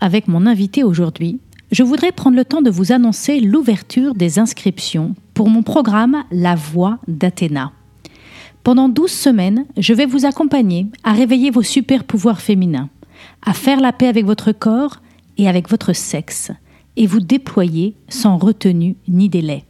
avec mon invité aujourd'hui, je voudrais prendre le temps de vous annoncer l'ouverture des inscriptions pour mon programme La Voix d'Athéna. Pendant 12 semaines, je vais vous accompagner à réveiller vos super pouvoirs féminins, à faire la paix avec votre corps et avec votre sexe, et vous déployer sans retenue ni délai.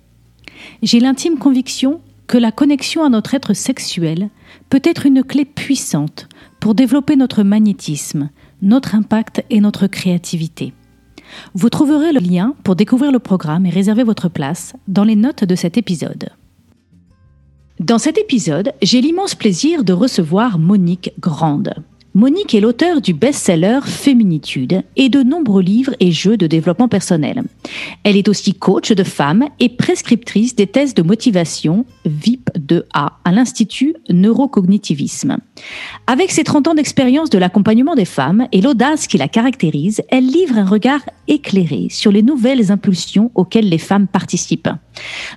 J'ai l'intime conviction que la connexion à notre être sexuel peut être une clé puissante pour développer notre magnétisme, notre impact et notre créativité. Vous trouverez le lien pour découvrir le programme et réserver votre place dans les notes de cet épisode. Dans cet épisode, j'ai l'immense plaisir de recevoir Monique Grande. Monique est l'auteur du best-seller Féminitude et de nombreux livres et jeux de développement personnel. Elle est aussi coach de femmes et prescriptrice des tests de motivation VIP 2A à l'Institut Neurocognitivisme. Avec ses 30 ans d'expérience de l'accompagnement des femmes et l'audace qui la caractérise, elle livre un regard éclairé sur les nouvelles impulsions auxquelles les femmes participent.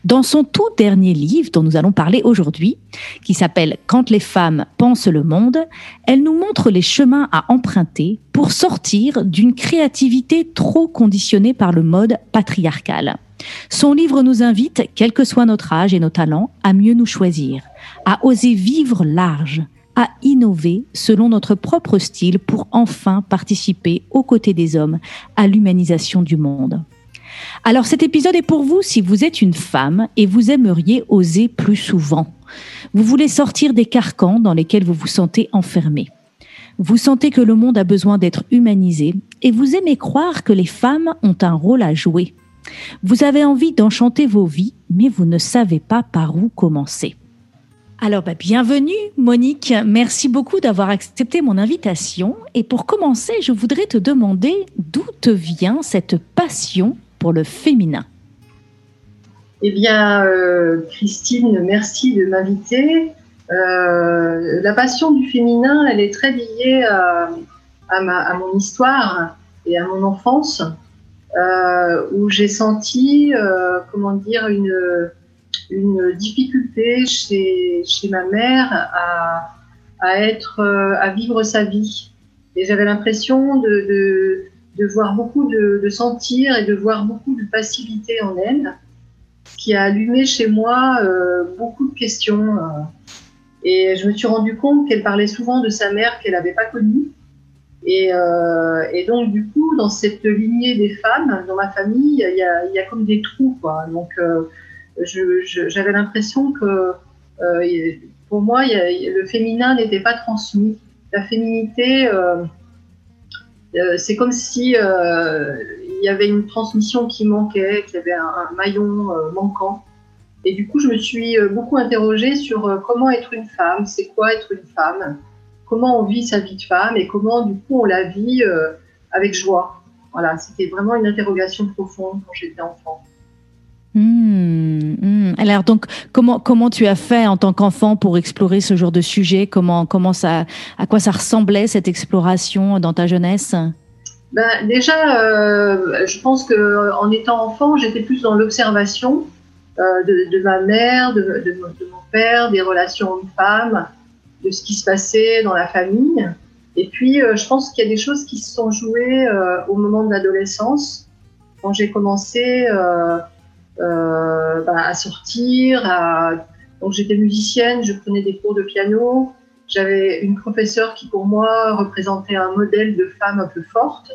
Dans son tout dernier livre dont nous allons parler aujourd'hui, qui s'appelle Quand les femmes pensent le monde, elle nous montre les chemins à emprunter pour sortir d'une créativité trop conditionnée par le mode patriarcal. Son livre nous invite, quel que soit notre âge et nos talents, à mieux nous choisir, à oser vivre large, à innover selon notre propre style pour enfin participer aux côtés des hommes à l'humanisation du monde. Alors cet épisode est pour vous si vous êtes une femme et vous aimeriez oser plus souvent. Vous voulez sortir des carcans dans lesquels vous vous sentez enfermé. Vous sentez que le monde a besoin d'être humanisé et vous aimez croire que les femmes ont un rôle à jouer. Vous avez envie d'enchanter vos vies, mais vous ne savez pas par où commencer. Alors, bah, bienvenue Monique, merci beaucoup d'avoir accepté mon invitation. Et pour commencer, je voudrais te demander d'où te vient cette passion le féminin. Eh bien, euh, Christine, merci de m'inviter. Euh, la passion du féminin, elle est très liée à, à, mon histoire et à mon enfance, euh, où j'ai senti, euh, comment dire, une, difficulté chez, chez ma mère à, à être, à vivre sa vie. Et j'avais l'impression de, de, voir beaucoup de, de, sentir et de voir beaucoup de passivité en elle, qui a allumé chez moi beaucoup de questions. Et je me suis rendu compte qu'elle parlait souvent de sa mère qu'elle n'avait pas connue. Et, euh, et, donc, du coup, dans cette lignée des femmes, dans ma famille, il y a, y a, comme des trous. Quoi. Donc, euh, j'avais l'impression que euh, pour moi, y a, le féminin n'était pas transmis. La féminité, euh, euh, c'est comme si euh, il y avait une transmission qui manquait, qu'il y avait un, maillon manquant. Et du coup, je me suis euh, beaucoup interrogée sur euh, comment être une femme, c'est quoi être une femme, comment on vit sa vie de femme et comment du coup on la vit euh, avec joie. Voilà, c'était vraiment une interrogation profonde quand j'étais enfant. Mmh, mmh. Alors donc, comment comment tu as fait en tant qu'enfant pour explorer ce genre de sujet? Comment comment ça à quoi ça ressemblait cette exploration dans ta jeunesse? Ben, déjà, euh, je pense que en étant enfant, j'étais plus dans l'observation euh, de, ma mère, de, mon père, des relations hommes-femmes, de ce qui se passait dans la famille. Et puis, euh, je pense qu'il y a des choses qui se sont jouées au moment de l'adolescence, quand j'ai commencé bah, à sortir. À... Donc, j'étais musicienne, je prenais des cours de piano. J'avais une professeure qui, pour moi, représentait un modèle de femme un peu forte.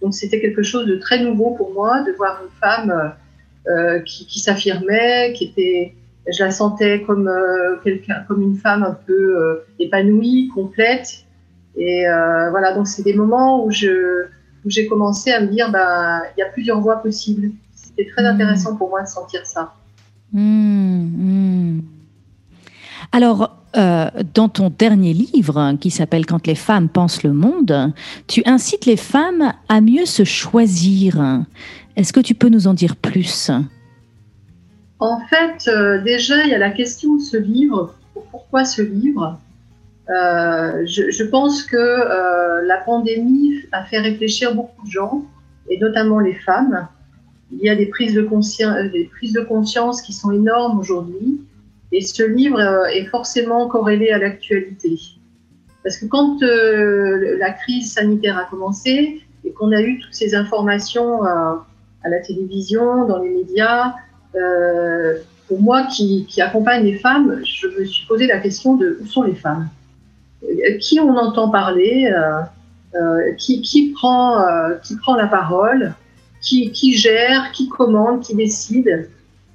Donc, c'était quelque chose de très nouveau pour moi de voir une femme euh, qui, s'affirmait, qui était, je la sentais comme euh, une femme un peu euh, épanouie, complète. Et voilà, donc c'est des moments où j'ai commencé à me dire, bah, il y a plusieurs voies possibles. C'était très intéressant pour moi de sentir ça. Mmh, mmh. Alors, euh, dans ton dernier livre, hein, qui s'appelle Quand les femmes pensent le monde, tu incites les femmes à mieux se choisir. Est-ce que tu peux nous en dire plus? En fait, euh, déjà, il y a la question de ce livre. Pourquoi ce livre? Euh, je, pense que la pandémie a fait réfléchir beaucoup de gens, et notamment les femmes. Il y a des prises de, des prises de conscience qui sont énormes aujourd'hui. Et ce livre euh, est forcément corrélé à l'actualité. Parce que quand euh, la crise sanitaire a commencé et qu'on a eu toutes ces informations euh, à la télévision, dans les médias, pour moi qui, qui, accompagne les femmes, je me suis posé la question de où sont les femmes? Qui on entend parler? Qui, qui, prend, qui prend la parole? Qui, gère Qui commande Qui décide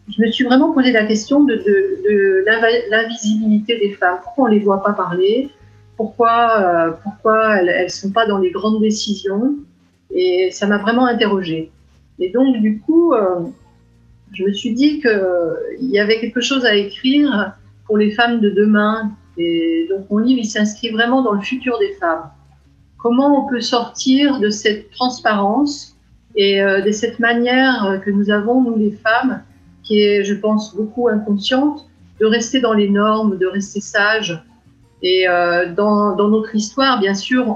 je me suis vraiment posé la question de, l'invisibilité des femmes. Pourquoi on ne les voit pas parler? Pourquoi, euh, pourquoi elles ne sont pas dans les grandes décisions? Et ça m'a vraiment interrogée. Et donc, du coup, euh, je me suis dit qu'il y avait quelque chose à écrire pour les femmes de demain. Et donc, mon livre, il s'inscrit vraiment dans le futur des femmes. Comment on peut sortir de cette transparence et euh, de cette manière que nous avons, nous les femmes, qui est, je pense, beaucoup inconsciente, de rester dans les normes, de rester sage. Et euh, dans, notre histoire, bien sûr,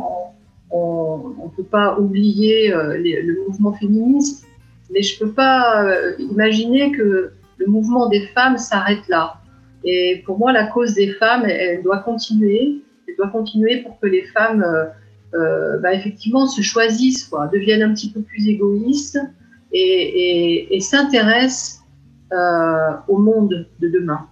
on ne peut pas oublier euh, le mouvement féministe, mais je ne peux pas euh, imaginer que le mouvement des femmes s'arrête là. Et pour moi, la cause des femmes, elle, doit continuer. Elle doit continuer pour que les femmes, euh, bah, effectivement, se choisissent, quoi, deviennent un petit peu plus égoïstes et, et, et s'intéressent euh, au monde de demain.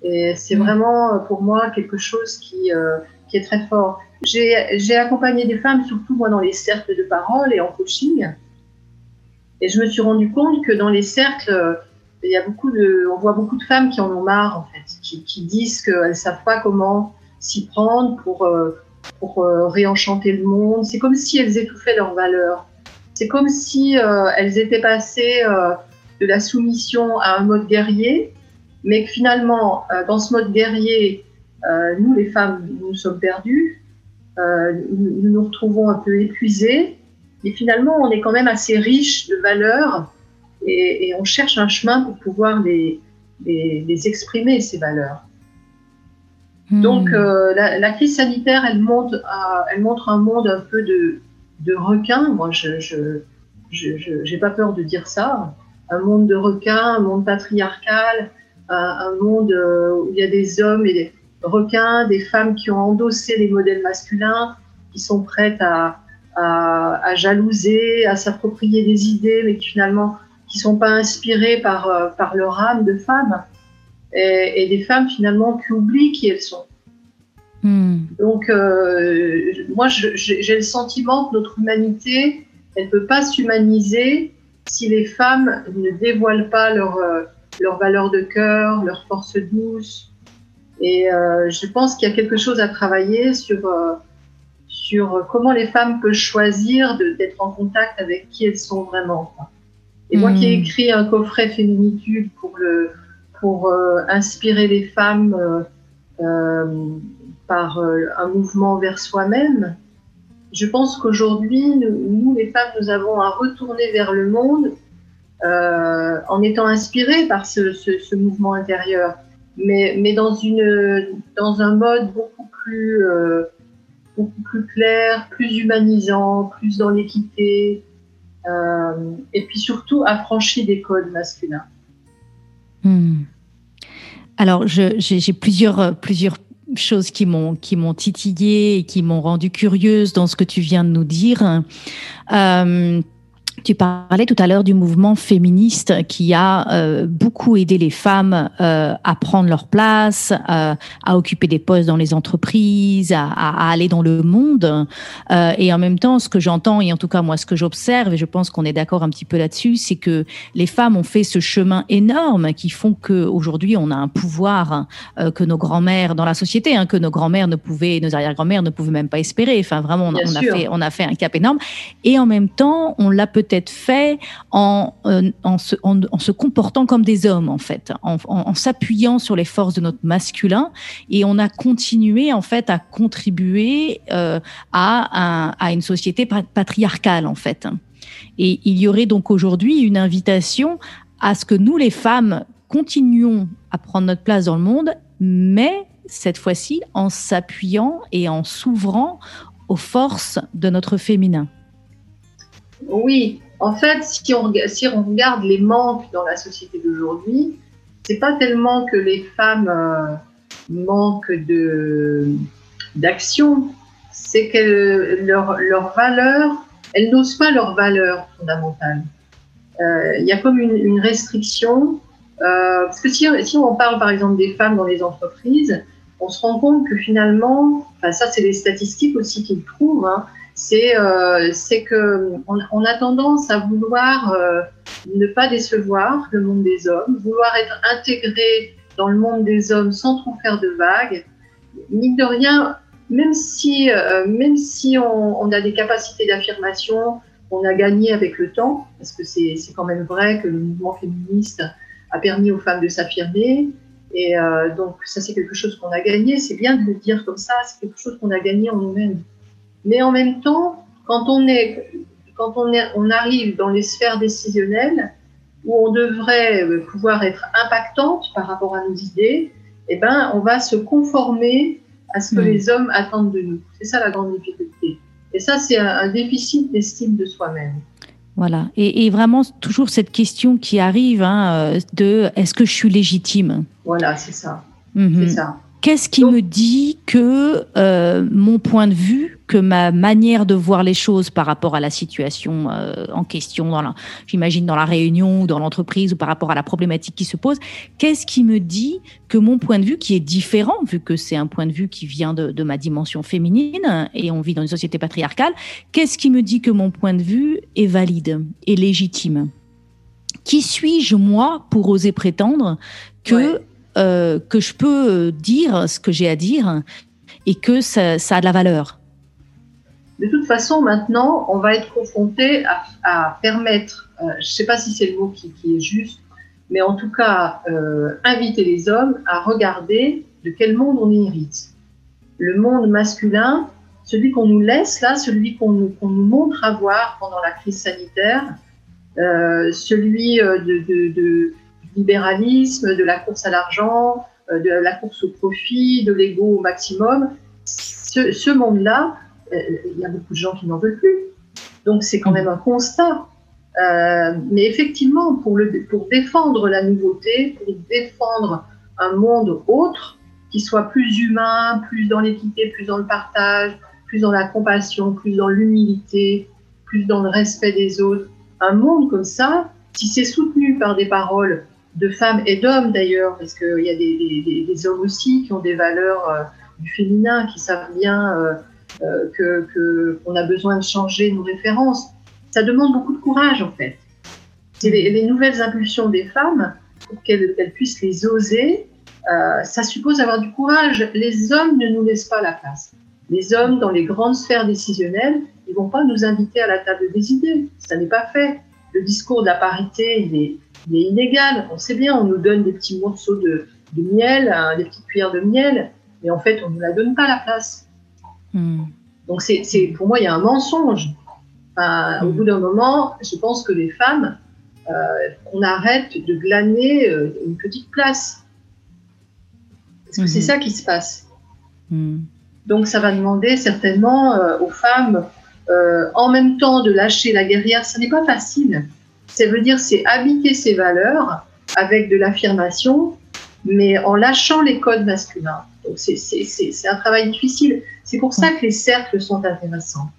Et c'est mm. vraiment euh, pour moi quelque chose qui, euh, qui est très fort. J'ai accompagné des femmes, surtout moi dans les cercles de parole et en coaching. Et je me suis rendu compte que dans les cercles, il y a beaucoup de, on voit beaucoup de femmes qui en ont marre en fait, qui, qui disent qu'elles ne savent pas comment s'y prendre pour, pour réenchanter le monde. C'est comme si elles étouffaient leurs valeurs. C'est comme si elles étaient passées de la soumission à un mode guerrier, mais que finalement, euh, dans ce mode guerrier, euh, nous, les femmes, nous sommes perdus, euh, nous nous retrouvons un peu épuisés, et finalement, on est quand même assez riche de valeurs, et, on cherche un chemin pour pouvoir les, exprimer, ces valeurs. Hmm. Donc, la, crise sanitaire, elle montre, elle montre un monde un peu de, de requins. Moi, je n'ai pas peur de dire ça un monde de requins, un monde patriarcal, un, monde euh, où il y a des hommes et des requins, des femmes qui ont endossé les modèles masculins, qui sont prêtes à, à, jalouser, à s'approprier des idées, mais qui finalement qui sont pas inspirées par, euh, par leur âme de femme, et, des femmes finalement qui oublient qui elles sont. Hmm. Donc, euh, moi, j'ai le sentiment que notre humanité, elle ne peut pas s'humaniser si les femmes ne dévoilent pas leur, euh, leur valeur de cœur, leur force douce. Et euh, je pense qu'il y a quelque chose à travailler sur, euh, sur comment les femmes peuvent choisir d'être en contact avec qui elles sont vraiment. Et moi qui ai hmm. écrit un coffret féminitude pour, le, pour inspirer les femmes par un mouvement vers soi-même, je pense qu'aujourd'hui, nous, les femmes, nous avons à retourner vers le monde euh, en étant inspirées par ce, mouvement intérieur, mais, dans, un mode beaucoup plus, euh, clair, plus humanisant, plus dans l'équité, euh, et puis surtout affranchi des codes masculins. Hmm. Alors, j'ai plusieurs, plusieurs choses qui m'ont qui m'ont et qui m'ont rendu curieuse dans ce que tu viens de nous dire. Euh, tu parlais tout à l'heure du mouvement féministe qui a euh, beaucoup aidé les femmes euh, à prendre leur place, euh, à occuper des postes dans les entreprises, à, à, aller dans le monde. Et en même temps, ce que j'entends, et en tout cas moi ce que j'observe, et je pense qu'on est d'accord un petit peu là-dessus, c'est que les femmes ont fait ce chemin énorme qui font qu'aujourd'hui on a un pouvoir que nos grands-mères dans la société, hein, que nos grands-mères ne pouvaient, nos arrière-grand-mères ne pouvaient même pas espérer. Enfin vraiment, on, on a fait, on a fait un cap énorme. Et en même temps, on l'a peut peut-être fait en, en, se, en, se, comportant comme des hommes, en fait, en, s'appuyant sur les forces de notre masculin. Et on a continué, en fait, à contribuer à, à, une société patriarcale, en fait. Et il y aurait donc aujourd'hui une invitation à ce que nous, les femmes, continuions à prendre notre place dans le monde, mais cette fois-ci en s'appuyant et en s'ouvrant aux forces de notre féminin. Oui, en fait, si on, regarde les manques dans la société d'aujourd'hui, c'est pas tellement que les femmes euh, manquent de d'action, c'est que leur, leur valeur, elles n'osent pas leur valeur fondamentale. Euh, il y a comme une, restriction, euh, parce que si, on parle par exemple des femmes dans les entreprises, on se rend compte que finalement, enfin ça c'est les statistiques aussi qui le prouvent, hein, c'est euh, que on, a tendance à vouloir euh, ne pas décevoir le monde des hommes, vouloir être intégré dans le monde des hommes sans trop faire de vagues. Mine de rien, même si, euh, même si on, on, a des capacités d'affirmation, on a gagné avec le temps, parce que c'est quand même vrai que le mouvement féministe a permis aux femmes de s'affirmer, et euh, donc, ça, c'est quelque chose qu'on a gagné. C'est bien de le dire comme ça, c'est quelque chose qu'on a gagné en nous-mêmes. Mais en même temps, quand on, est, quand on, est, on arrive dans les sphères décisionnelles, où on devrait euh, pouvoir être impactante par rapport à nos idées, eh ben, on va se conformer à ce que hmm. les hommes attendent de nous. C'est ça la grande difficulté. Et ça, c'est un déficit d'estime de soi-même. Voilà. Et, vraiment, toujours cette question qui arrive hein, de est-ce que je suis légitime? Voilà, c'est ça. Mhm. C'est ça. Qu'est-ce qui me dit que euh, mon point de vue, que ma manière de voir les choses par rapport à la situation euh, en question, j'imagine dans la réunion ou dans l'entreprise ou par rapport à la problématique qui se pose, qu'est-ce qui me dit que mon point de vue, qui est différent, vu que c'est un point de vue qui vient de, de ma dimension féminine et on vit dans une société patriarcale, qu'est-ce qui me dit que mon point de vue est valide et légitime? Qui suis-je, moi, pour oser prétendre que euh, que je peux dire ce que j'ai à dire et que ça, a de la valeur. De toute façon, maintenant, on va être confronté à, permettre, euh, je ne sais pas si c'est le mot qui, est juste, mais en tout cas, euh, inviter les hommes à regarder de quel monde on hérite. Le monde masculin, celui qu'on nous laisse là, celui qu'on nous, nous, montre avoir pendant la crise sanitaire, celui de libéralisme, de la course à l'argent, euh, de la course au profit, de l'ego au maximum. Ce, monde-là, euh, il y a beaucoup de gens qui n'en veulent plus. Donc c'est quand même un constat. Euh, mais effectivement, pour, le, pour défendre la nouveauté, pour défendre un monde autre, qui soit plus humain, plus dans l'équité, plus dans le partage, plus dans la compassion, plus dans l'humilité, plus dans le respect des autres, un monde comme ça, si c'est soutenu par des paroles de femmes et d'hommes d'ailleurs, parce qu'il y a des, hommes aussi qui ont des valeurs euh, du féminin, qui savent bien euh, euh, que qu'on a besoin de changer nos références. Ça demande beaucoup de courage en fait. C'est les, nouvelles impulsions des femmes pour qu'elles puissent les oser. ça suppose avoir du courage. Les hommes ne nous laissent pas la place. Les hommes dans les grandes sphères décisionnelles, ils vont pas nous inviter à la table des idées. Ça n'est pas fait. Le discours de la parité, il est il est inégal. On sait bien, on nous donne des petits morceaux de, miel, hein, des petites cuillères de miel, mais en fait, on ne nous la donne pas la place. Hmm. Donc, c'est, pour moi, il y a un mensonge. Au hmm. bout d'un moment, je pense que les femmes, euh, on arrête de glaner euh, une petite place. Parce que c'est hmm. ça qui se passe. Donc, ça va demander certainement euh, aux femmes, en même temps, de lâcher la guerrière. Ce n'est pas facile. Ça veut dire c'est habiter ses valeurs avec de l'affirmation, mais en lâchant les codes masculins. Donc c'est un travail difficile. C'est pour ça que les cercles sont intéressants.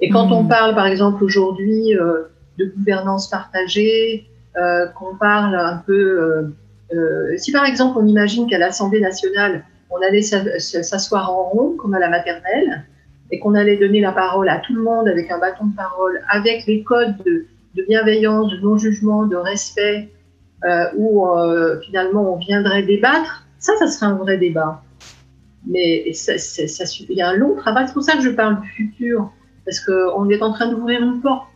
Et quand on hmm. parle, par exemple, aujourd'hui euh, de gouvernance partagée, euh, qu'on parle un peu... Euh, si par exemple on imagine qu'à l'Assemblée nationale, on allait s'asseoir en rond, comme à la maternelle, et qu'on allait donner la parole à tout le monde avec un bâton de parole, avec les codes de, de bienveillance, de non-jugement, de respect, euh, où euh, finalement on viendrait débattre, ça, ça serait un vrai débat. Mais ça, ça, il y a un long travail. C'est pour ça que je parle du futur, parce qu'on est en train d'ouvrir une porte.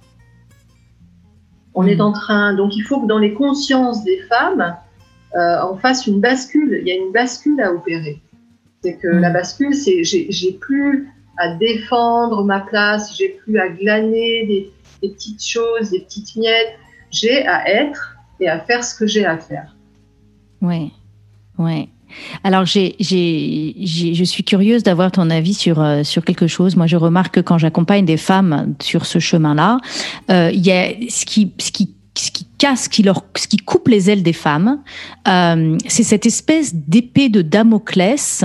On est en train, donc il faut que dans les consciences des femmes, on fasse une bascule. Il y a une bascule à opérer. C'est que la bascule, c'est j'ai plus à défendre ma place, j'ai plus à glaner des, petites choses, des petites miettes. J'ai à être et à faire ce que j'ai à faire. Oui, oui. Alors, j'ai, j'ai, je suis curieuse d'avoir ton avis sur, euh, sur quelque chose. Moi, je remarque que quand j'accompagne des femmes sur ce chemin-là, euh, il y a ce qui, ce qui ce qui casse, ce qui, leur, ce qui coupe les ailes des femmes, euh, c'est cette espèce d'épée de Damoclès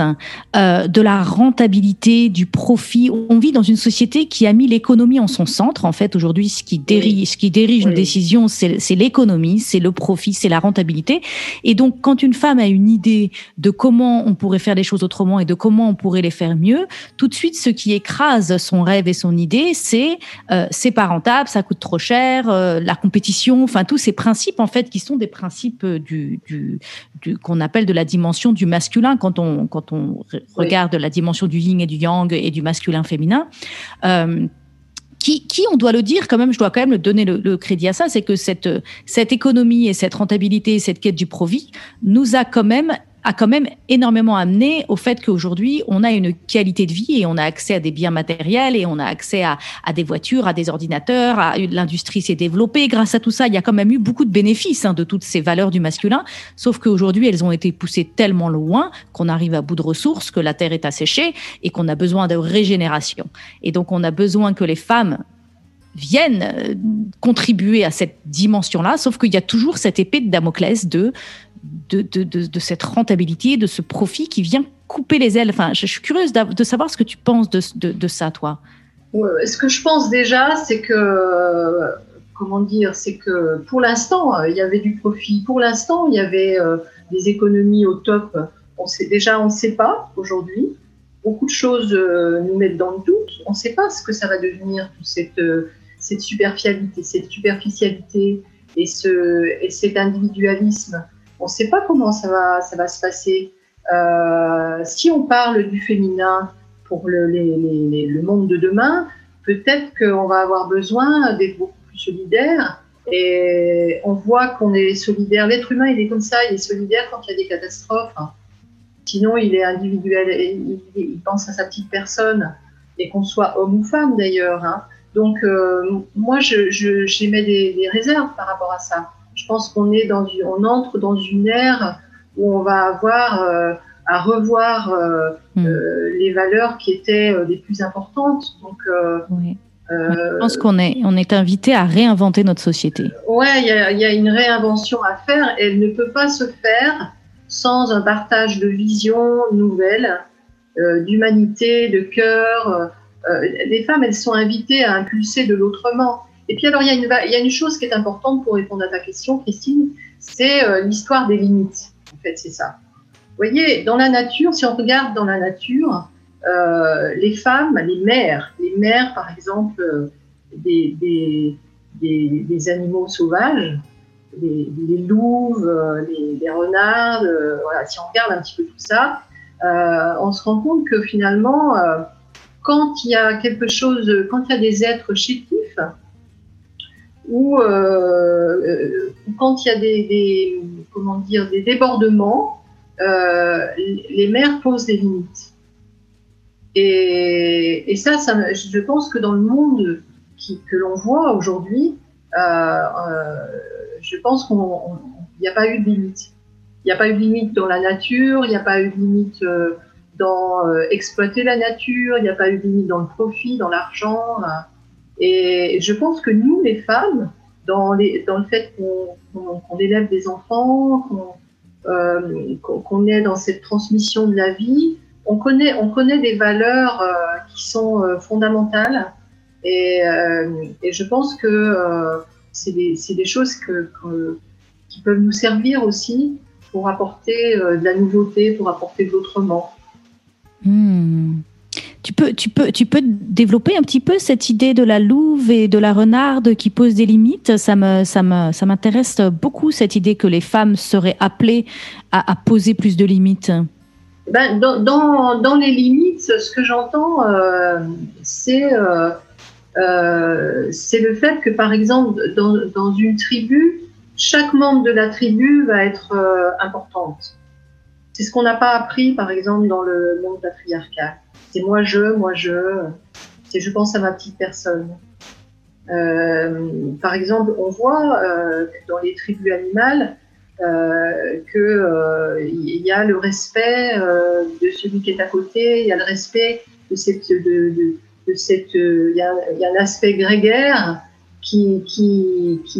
euh, de la rentabilité, du profit. On vit dans une société qui a mis l'économie en son centre. En fait, aujourd'hui, ce qui dirige, ce qui dirige une décision, c'est l'économie, c'est le profit, c'est la rentabilité. Et donc, quand une femme a une idée de comment on pourrait faire les choses autrement et de comment on pourrait les faire mieux, tout de suite, ce qui écrase son rêve et son idée, c'est euh, c'est pas rentable, ça coûte trop cher, euh, la compétition, enfin tous ces principes en fait qui sont des principes du, du, du qu'on appelle de la dimension du masculin quand on quand on regarde la dimension du yin et du yang et du masculin féminin. Euh, qui, qui, on doit le dire quand même, je dois quand même donner le, le crédit à ça, c'est que cette, cette économie et cette rentabilité, cette quête du profit nous a quand même a quand même énormément amené au fait qu'aujourd'hui, on a une qualité de vie et on a accès à des biens matériels et on a accès à, des voitures, à des ordinateurs, à l'industrie s'est développée. Grâce à tout ça, il y a quand même eu beaucoup de bénéfices hein, de toutes ces valeurs du masculin. Sauf qu'aujourd'hui, elles ont été poussées tellement loin qu'on arrive à bout de ressources, que la terre est asséchée et qu'on a besoin de régénération. Et donc, on a besoin que les femmes viennent euh, contribuer à cette dimension-là, sauf qu'il y a toujours cette épée de Damoclès de de, de, de, cette rentabilité, de ce profit qui vient couper les ailes. Enfin, je, suis curieuse de savoir ce que tu penses de, ça, toi. Ce que je pense déjà, c'est que, comment dire, c'est que pour l'instant, il y avait du profit. Pour l'instant, il y avait euh, des économies au top. On sait déjà, on ne sait pas aujourd'hui. Beaucoup de choses euh, nous mettent dans le doute. On ne sait pas ce que ça va devenir, toute cette, euh, cette superficialité, cette superficialité et, ce, et cet individualisme on ne sait pas comment ça va, ça va se passer. Euh, si on parle du féminin pour le, monde de demain, peut-être qu'on va avoir besoin d'être beaucoup plus solidaire. Et on voit qu'on est solidaire. L'être humain, il est comme ça, il est solidaire quand il y a des catastrophes. Sinon, il est individuel, il, pense à sa petite personne, et qu'on soit homme ou femme d'ailleurs. Hein. Donc, euh, moi, j'émets je, des réserves par rapport à ça je pense qu'on est dans on entre dans une ère où on va avoir euh, à revoir euh, hmm. euh, les valeurs qui étaient les plus importantes. Donc, je pense qu'on est, on est invité à réinventer notre société. Ouais, il y, y, a une réinvention à faire. Et elle ne peut pas se faire sans un partage de visions nouvelles, d'humanité, de cœur. les femmes, elles sont invitées à impulser de l'autrement. Et puis alors, il y, a une, chose qui est importante pour répondre à ta question, Christine, c'est euh, l'histoire des limites. En fait, c'est ça. Vous voyez, dans la nature, si on regarde dans la nature, euh, les femmes, les mères, les mères, par exemple, euh, des, animaux sauvages, les, louves, les, les, renards, voilà, si on regarde un petit peu tout ça, on se rend compte que finalement, quand il y a quelque chose, quand il y a des êtres chétifs, ou euh, euh, quand il y a des, comment dire, des débordements, euh, les maires posent des limites. Et, ça, je pense que dans le monde que l'on voit aujourd'hui, je pense qu'il n'y a pas eu de limite. Il n'y a pas eu de limite dans la nature, il n'y a pas eu de limite dans exploiter la nature, il n'y a pas eu de limite dans le profit, dans l'argent. Et je pense que nous, les femmes, dans, le fait qu'on élève des enfants, qu'on euh, est dans cette transmission de la vie, on connaît, on connaît des valeurs euh, qui sont euh, fondamentales. Et, euh, et, je pense que c'est des, choses qui peuvent nous servir aussi pour apporter de la nouveauté, pour apporter de l'autrement. Mmh. Tu peux, tu, peux, tu peux développer un petit peu cette idée de la louve et de la renarde qui pose des limites Ça me, ça me, ça m'intéresse beaucoup cette idée que les femmes seraient appelées à, poser plus de limites. Ben, dans, dans, les limites, ce que j'entends, euh, c'est euh, c'est le fait que, par exemple, dans, dans, une tribu, chaque membre de la tribu va être importante. C'est ce qu'on n'a pas appris, par exemple, dans le monde patriarcal. C'est moi je, moi je. C'est je pense à ma petite personne. Euh, par exemple, on voit euh, dans les tribus animales euh, qu'il y a le respect de celui qui est à côté, il y a le respect de cette, de, cette, il y, a, un aspect grégaire qui,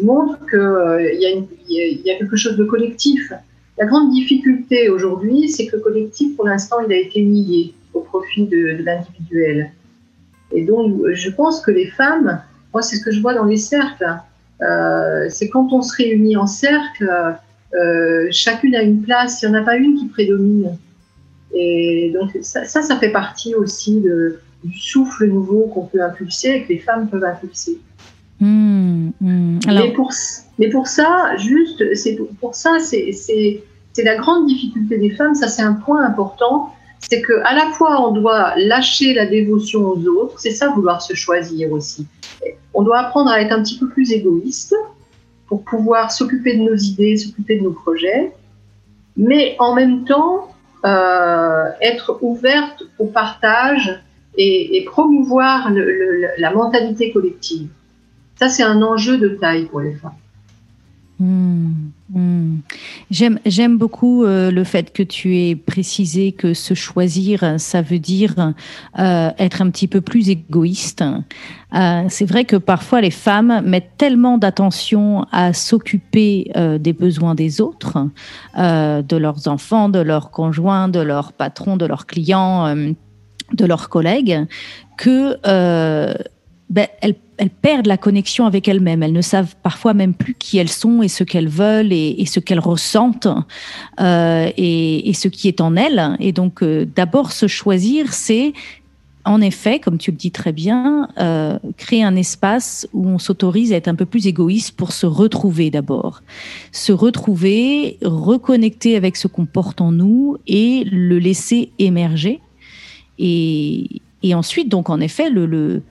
montre qu'il y, a y a quelque chose de collectif. La grande difficulté aujourd'hui, c'est que le collectif, pour l'instant, il a été nié au profit de, de l'individuel. Et donc, je pense que les femmes, moi, c'est ce que je vois dans les cercles, euh, c'est quand on se réunit en cercle, euh, chacune a une place, il n'y en a pas une qui prédomine. Et donc, ça, ça, ça fait partie aussi de, du souffle nouveau qu'on peut impulser et que les femmes peuvent impulser. Mmh, mmh. Alors... Mais, pour, mais pour ça, juste, c'est pour, pour ça, c'est la grande difficulté des femmes, ça c'est un point important, c'est que à la fois on doit lâcher la dévotion aux autres, c'est ça vouloir se choisir aussi. On doit apprendre à être un petit peu plus égoïste pour pouvoir s'occuper de nos idées, s'occuper de nos projets, mais en même temps euh, être ouverte au partage et, promouvoir la mentalité collective. Ça, c'est un enjeu de taille pour les femmes. Mmh, mmh. J'aime, beaucoup euh, le fait que tu aies précisé que se choisir, ça veut dire euh, être un petit peu plus égoïste. Euh, c'est vrai que parfois les femmes mettent tellement d'attention à s'occuper des besoins des autres, de leurs enfants, de leurs conjoints, de leurs patrons, de leurs clients, de leurs collègues, que ben, elles, perdent la connexion avec elles-mêmes. Elles ne savent parfois même plus qui elles sont et ce qu'elles veulent et, et, ce qu'elles ressentent euh, et, et, ce qui est en elles. Et donc, euh, d'abord, se choisir, c'est en effet, comme tu le dis très bien, euh, créer un espace où on s'autorise à être un peu plus égoïste pour se retrouver d'abord. Se retrouver, reconnecter avec ce qu'on porte en nous et le laisser émerger. Et, et ensuite, donc, en effet, le, le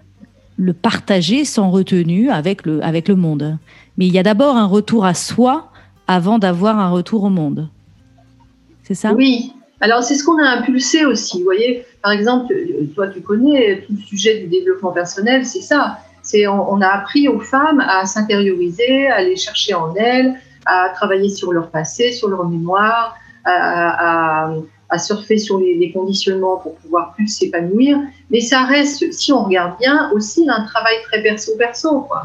le partager sans retenue avec le, avec le monde. Mais il y a d'abord un retour à soi avant d'avoir un retour au monde. C'est ça? Oui. Alors, c'est ce qu'on a impulsé aussi. Vous voyez, par exemple, toi, tu connais tout le sujet du développement personnel, c'est ça. C'est on, a appris aux femmes à s'intérioriser, à aller chercher en elles, à travailler sur leur passé, sur leur mémoire, à, à surfer sur les, les, conditionnements pour pouvoir plus s'épanouir. Mais ça reste, si on regarde bien, aussi un travail très perso-perso, quoi.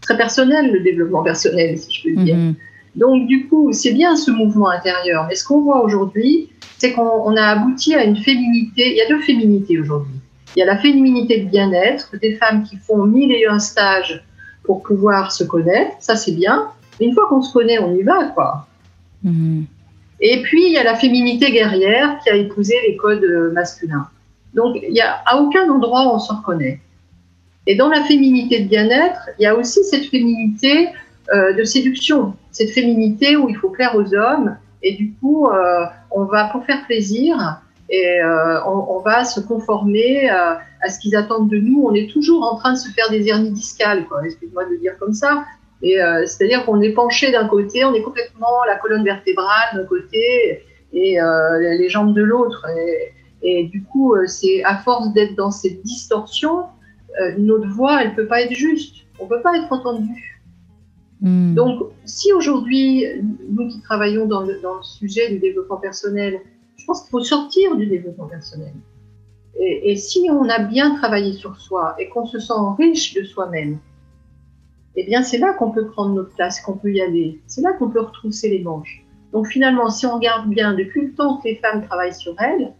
Très personnel, le développement personnel, si je peux dire. -hmm. Donc, du coup, c'est bien ce mouvement intérieur. Mais ce qu'on voit aujourd'hui, c'est qu'on a abouti à une féminité. Il y a deux féminités aujourd'hui. Il y a la féminité de bien-être, des femmes qui font mille et un stages pour pouvoir se connaître. Ça, c'est bien. Mais une fois qu'on se connaît, on y va, quoi. Mm -hmm. Et puis, il y a la féminité guerrière qui a épousé les codes masculins. Donc, il y a, à aucun endroit on se reconnaît. Et dans la féminité de bien-être, il y a aussi cette féminité euh, de séduction, cette féminité où il faut plaire aux hommes. Et du coup, euh, on va, pour faire plaisir, et euh, on, on, va se conformer à ce qu'ils attendent de nous. On est toujours en train de se faire des hernies discales, excuse-moi de le dire comme ça, et euh, c'est-à-dire qu'on est penché d'un côté, on est complètement la colonne vertébrale d'un côté et euh, les jambes de l'autre. Et, et, du coup, euh, c'est à force d'être dans cette distorsion, notre voix, elle peut pas être juste. On peut pas être entendu. Mmh. Donc, si aujourd'hui, nous qui travaillons dans le, dans le, sujet du développement personnel, je pense qu'il faut sortir du développement personnel. Et, et si on a bien travaillé sur soi et qu'on se sent riche de soi-même, eh bien c'est là qu'on peut prendre notre place, qu'on peut y aller. C'est là qu'on peut retrousser les manches. Donc finalement, si on regarde bien, depuis le temps que les femmes travaillent sur elles,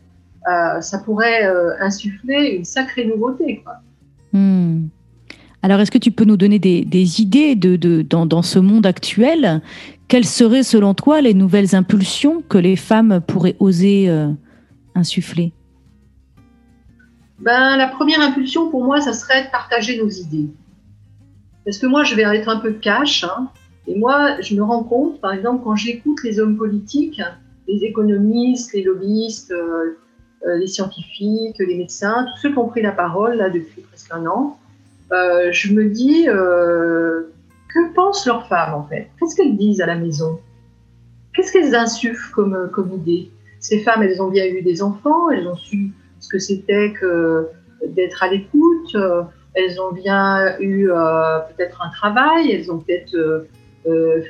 euh, ça pourrait euh, insuffler une sacrée nouveauté. Quoi. Hmm. Alors, est-ce que tu peux nous donner des, des idées de, de, dans, dans, ce monde actuel? Quelles seraient, selon toi, les nouvelles impulsions que les femmes pourraient oser euh, insuffler? Ben, La première impulsion, pour moi, ça serait de partager nos idées. Parce que moi, je vais être un peu cash. Hein, et moi, je me rends compte, par exemple, quand j'écoute les hommes politiques, les économistes, les lobbyistes, euh, euh, les scientifiques, les médecins, tous ceux qui ont pris la parole là depuis presque un an, euh, je me dis, que pensent leurs femmes en fait? Qu'est-ce qu'elles disent à la maison? Qu'est-ce qu'elles insufflent comme, comme idée? Ces femmes, elles ont bien eu des enfants, elles ont su ce que c'était que d'être à l'écoute, elles ont bien eu peut-être un travail, elles ont peut-être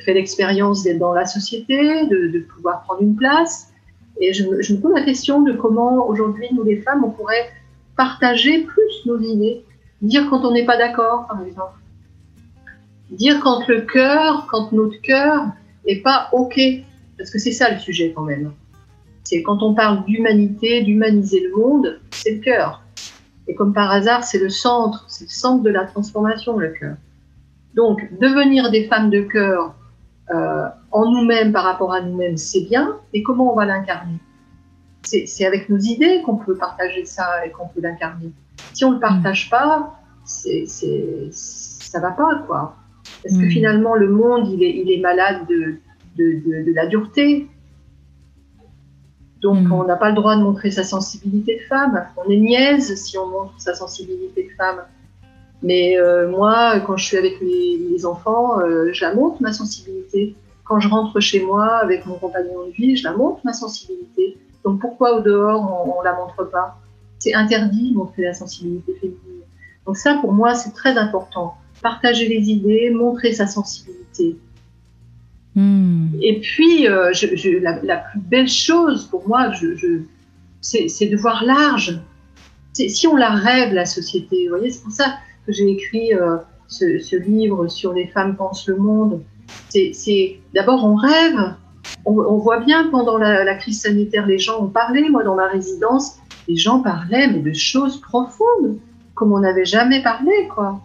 fait l'expérience d'être dans la société, de, pouvoir prendre une place. Et je je me pose la question de comment aujourd'hui, nous les femmes, on pourrait partager plus nos idées, dire quand on n'est pas d'accord, par exemple. Dire quand le cœur, quand notre cœur n'est pas OK. Parce que c'est ça le sujet quand même. C'est quand on parle d'humanité, d'humaniser le monde, c'est le cœur. Et comme par hasard, c'est le centre, c'est le centre de la transformation, le cœur. Donc, devenir des femmes de cœur euh, en nous-mêmes par rapport à nous-mêmes, c'est bien, mais comment on va l'incarner? C'est avec nos idées qu'on peut partager ça et qu'on peut l'incarner. Si on ne le partage pas, c'est, ça va pas, quoi. Parce que hmm. finalement, le monde, il est, il est malade de, de, de, la dureté. Donc, hmm. on n'a pas le droit de montrer sa sensibilité de femme. On est niaise si on montre sa sensibilité de femme. Mais euh, moi, quand je suis avec mes, enfants, euh, je la montre, ma sensibilité. Quand je rentre chez moi avec mon compagnon de vie, je la montre, ma sensibilité. Donc pourquoi au dehors, on ne la montre pas? C'est interdit de montrer la sensibilité féminine. Donc ça, pour moi, c'est très important. Partager les idées, montrer sa sensibilité. Hmm. Et puis, euh, la, plus belle chose pour moi, c'est de voir large. Si on la rêve, la société, vous voyez, c'est pour ça que j'ai écrit euh, ce, livre sur les femmes pensent le monde. C'est d'abord on rêve. On, on, voit bien pendant la, la, crise sanitaire, les gens ont parlé. Moi, dans ma résidence, les gens parlaient mais de choses profondes, comme on n'avait jamais parlé, quoi.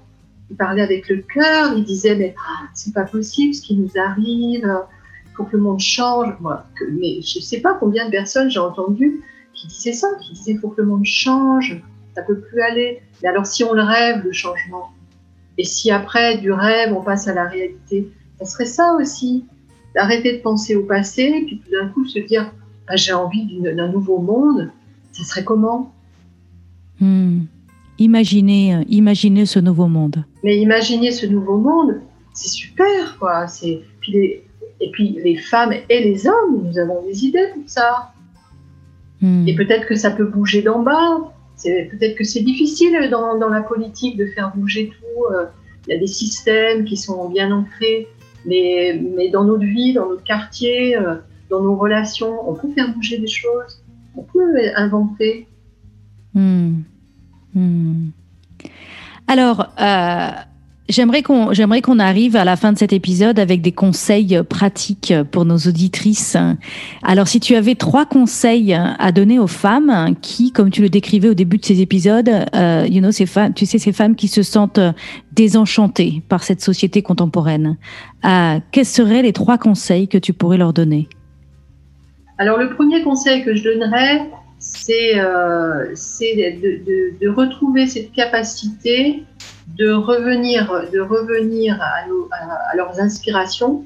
Ils parlaient avec le cœur. Ils disaient mais ah, c'est pas possible ce qui nous arrive. Il faut que le monde change. Moi, mais je sais pas combien de personnes j'ai entendu qui disaient ça, qui disaient il faut que le monde change ça peut plus aller. Mais alors si on le rêve, le changement, et si après du rêve on passe à la réalité, ça serait ça aussi, d'arrêter de penser au passé, puis tout d'un coup se dire ah, j'ai envie d'un nouveau monde, ça serait comment? Hmm. Imaginez, euh, imaginez ce nouveau monde. Mais imaginer ce nouveau monde, c'est super, quoi. C'est et puis les femmes et les hommes, nous avons des idées pour ça. Hmm. Et peut-être que ça peut bouger d'en bas peut-être que c'est difficile dans, dans, la politique de faire bouger tout. Euh, il y a des systèmes qui sont bien ancrés, mais, mais dans notre vie, dans notre quartier, euh, dans nos relations, on peut faire bouger des choses, on peut inventer. Hmm. Hmm. Alors, euh, J'aimerais qu'on arrive à la fin de cet épisode avec des conseils pratiques pour nos auditrices. Alors si tu avais trois conseils à donner aux femmes qui, comme tu le décrivais au début de ces épisodes, euh, you know, ces tu sais, ces femmes qui se sentent désenchantées par cette société contemporaine, euh, quels seraient les trois conseils que tu pourrais leur donner? Alors le premier conseil que je donnerais, c'est euh, de, retrouver cette capacité de revenir, de revenir à, leurs inspirations,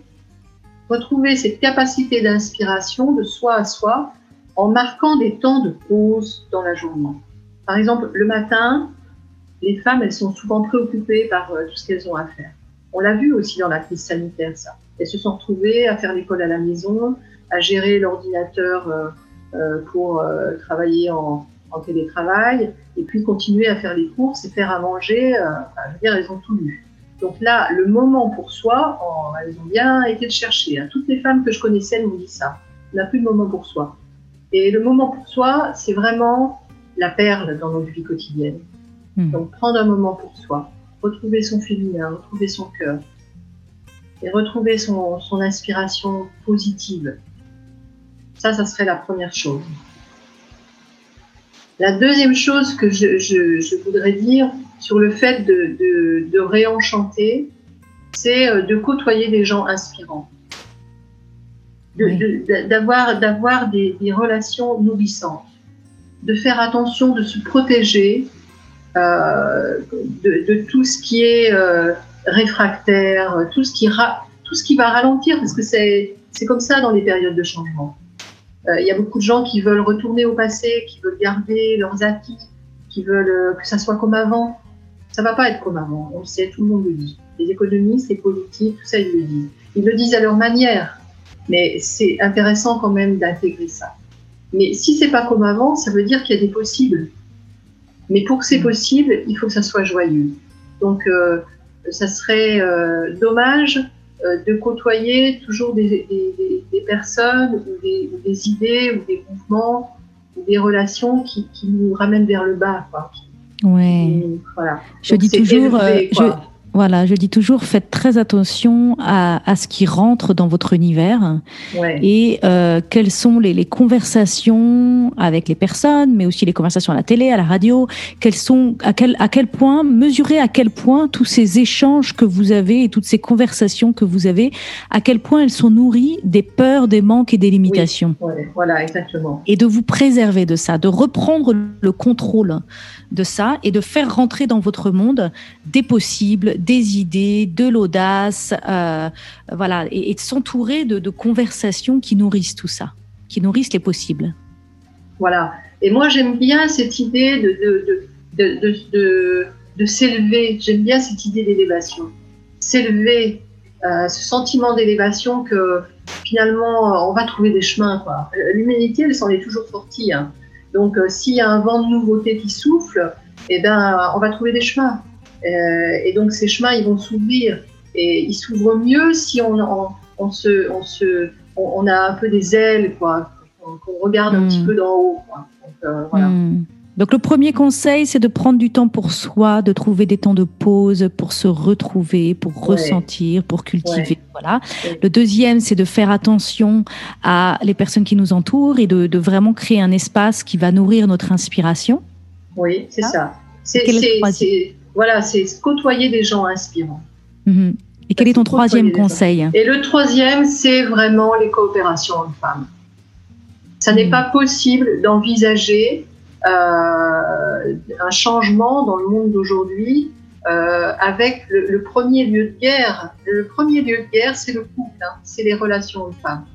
retrouver cette capacité d'inspiration de soi à soi en marquant des temps de pause dans la journée. Par exemple, le matin, les femmes, elles sont souvent préoccupées par euh, tout ce qu'elles ont à faire. On l'a vu aussi dans la crise sanitaire, ça. Elles se sont retrouvées à faire l'école à la maison, à gérer l'ordinateur euh, pour travailler en, en télétravail, et puis continuer à faire les courses et faire à manger. Euh, je veux dire, elles ont tout lu. Donc là, le moment pour soi, elles ont bien été le chercher. Hein. Toutes les femmes que je connaissais, elles m'ont dit ça. On n'a plus de moment pour soi. Et le moment pour soi, c'est vraiment la perle dans notre vie quotidienne. Hmm. Donc prendre un moment pour soi, retrouver son féminin, retrouver son cœur, et retrouver son, son inspiration positive. Ça, ça serait la première chose. La deuxième chose que je, voudrais dire sur le fait de, réenchanter, c'est euh, de côtoyer des gens inspirants, d'avoir des, relations nourrissantes, de faire attention, de se protéger euh, de, tout ce qui est euh, réfractaire, tout ce qui, tout ce qui va ralentir, parce que c'est comme ça dans les périodes de changement. Euh, il y a beaucoup de gens qui veulent retourner au passé, qui veulent garder leurs acquis, qui veulent euh, que ça soit comme avant. Ça va pas être comme avant. On le sait, tout le monde le dit. Les économistes, les politiques, tout ça, ils le disent. Ils le disent à leur manière. Mais c'est intéressant quand même d'intégrer ça. Mais si c'est pas comme avant, ça veut dire qu'il y a des possibles. Mais pour que c'est possible, il faut que ça soit joyeux. Donc, euh, ça serait dommage de côtoyer toujours des, personnes ou des, idées ou des mouvements ou des relations qui, nous ramènent vers le bas. Quoi. Ouais. voilà. Je dis toujours, voilà, je dis toujours, faites très attention à, à ce qui rentre dans votre univers ouais. et euh, quelles sont les, les, conversations avec les personnes, mais aussi les conversations à la télé, à la radio. Quelles sont, à quel, à quel point mesurer à quel point tous ces échanges que vous avez et toutes ces conversations que vous avez, à quel point elles sont nourries des peurs, des manques et des limitations. Oui, voilà, exactement. Et de vous préserver de ça, de reprendre le contrôle de ça et de faire rentrer dans votre monde des possibles, des idées, de l'audace, euh, voilà, et, de s'entourer de, conversations qui nourrissent tout ça, qui nourrissent les possibles. Voilà. Et moi, j'aime bien cette idée de, de, de s'élever. J'aime bien cette idée d'élévation. S'élever, euh, ce sentiment d'élévation que finalement, on va trouver des chemins. L'humanité, elle s'en est toujours sortie. Hein. Donc, euh, s'il y a un vent de nouveauté qui souffle, eh ben, on va trouver des chemins. Euh, et donc, ces chemins, ils vont s'ouvrir. Et ils s'ouvrent mieux si on, on, se, on, se, on, a un peu des ailes, quoi, qu'on regarde un petit hmm. peu d'en haut. Donc, euh, voilà. Hmm. Donc le premier conseil, c'est de prendre du temps pour soi, de trouver des temps de pause pour se retrouver, pour ressentir, pour cultiver. Voilà. Le deuxième, c'est de faire attention à les personnes qui nous entourent et de, vraiment créer un espace qui va nourrir notre inspiration. Oui, c'est ça. C'est voilà, c'est côtoyer des gens inspirants. Mhm. Et quel est ton troisième conseil? Et le troisième, c'est vraiment les coopérations hommes-femmes. Ça n'est mhm. pas possible d'envisager un changement dans le monde d'aujourd'hui euh, avec le, premier lieu de guerre. Le premier lieu de guerre, c'est le couple, hein. c'est les relations hommes-femmes.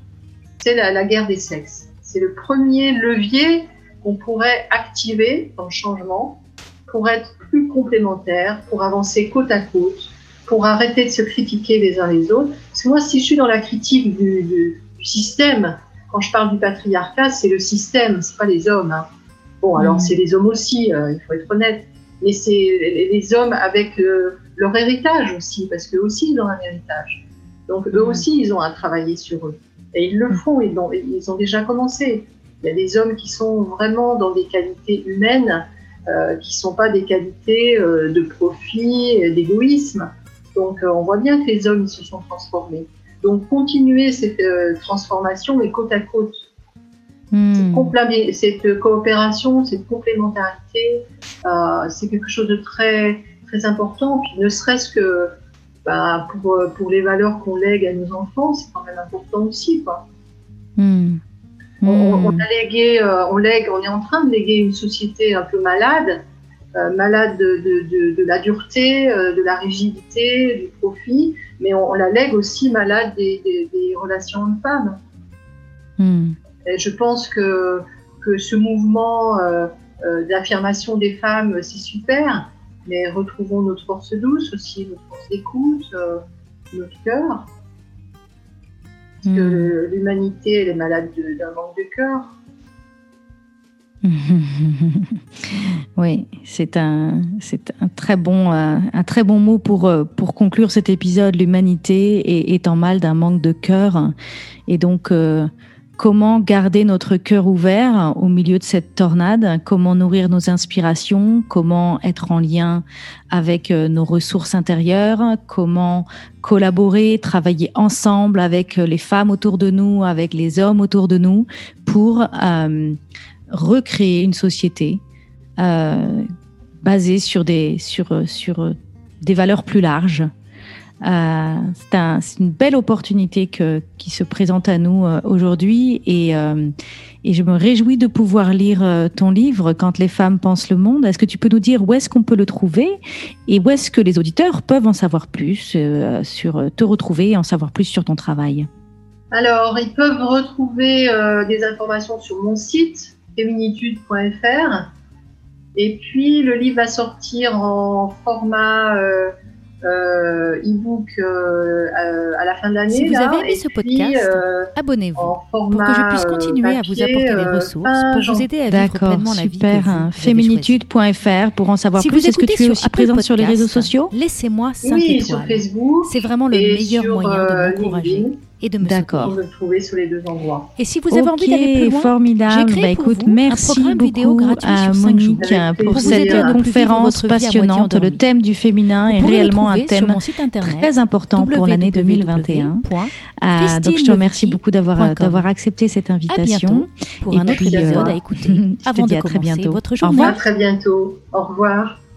C'est la, guerre des sexes. C'est le premier levier qu'on pourrait activer dans le changement pour être plus complémentaires, pour avancer côte à côte, pour arrêter de se critiquer les uns les autres. Parce que moi, si je suis dans la critique du système, quand je parle du patriarcat, c'est le système, c'est pas les hommes. Hein. Bon, alors mm. c'est les hommes aussi, euh, il faut être honnête, mais c'est les, hommes avec euh, leur héritage aussi, parce qu'eux aussi ils ont un héritage. Donc eux mm. aussi ils ont à travailler sur eux. Et ils le mm. font, ils ont, ils ont déjà commencé. Il y a des hommes qui sont vraiment dans des qualités humaines, euh, qui ne sont pas des qualités de profit, d'égoïsme. Donc on voit bien que les hommes ils se sont transformés. Donc continuer cette transformation, mais côte à côte Hmm. Cette, coopération, cette complémentarité, euh, c'est quelque chose de très, très important. Puis ne serait-ce que bah, pour, pour, les valeurs qu'on lègue à nos enfants, c'est quand même important aussi. Quoi. Hmm. On, a légué, euh, on, lègue, on est en train de léguer une société un peu malade, euh, malade de, de, de, la dureté, de la rigidité, du profit, mais on, la lègue aussi malade des, des, relations hommes-femmes. Hmm je pense que, que ce mouvement euh, euh, d'affirmation des femmes, c'est super, mais retrouvons notre force douce aussi, notre force d'écoute, euh, notre cœur. Parce que hmm. l'humanité, elle est malade d'un manque de cœur. oui, c'est un, c'est un très bon, un très bon mot pour pour conclure cet épisode. L'humanité est, en mal d'un manque de cœur, et donc comment garder notre cœur ouvert au milieu de cette tornade, comment nourrir nos inspirations, comment être en lien avec euh, nos ressources intérieures, comment collaborer, travailler ensemble avec euh, les femmes autour de nous, avec les hommes autour de nous, pour euh, recréer une société basée sur des, sur, sur des valeurs plus larges euh, c'est une belle opportunité qui se présente à nous euh, aujourd'hui. Et, euh, et, je me réjouis de pouvoir lire ton livre Quand les femmes pensent le monde. Est-ce que tu peux nous dire où est-ce qu'on peut le trouver et où est-ce que les auditeurs peuvent en savoir plus sur te retrouver et en savoir plus sur ton travail? Alors, ils peuvent retrouver des informations sur mon site féminitude.fr Et puis le livre va sortir en format e-book euh, à, à la fin de l'année. Si vous là, avez aimé ce puis, podcast, euh, abonnez-vous pour que je puisse continuer à vous apporter des euh, ressources pour vous aider à vivre pleinement la vie super. hein. Féminitude.fr pour en savoir Si plus. vous Est-ce que tu es aussi présente sur les réseaux sociaux? Laissez-moi 5 Oui, sur étoiles. Facebook. C'est vraiment le meilleur sur, moyen euh, de m'encourager. Et de me D'accord. trouver sur les deux endroits. Et si vous avez envie d'aller plus loin, formidable. j'ai créé Bah, pour écoute, vous un merci programme vidéo beaucoup gratuit à sur Monique pour cette Pour à vivre conférence à passionnante. Le thème du féminin est vous le réellement un thème très important pour l'année 2021. Ah, donc je te remercie beaucoup d'avoir d'avoir accepté cette À invitation. bientôt pour Et un autre puis, épisode euh, à écouter avant dis de à très commencer bientôt. votre Au journée. revoir. À très bientôt. Au revoir.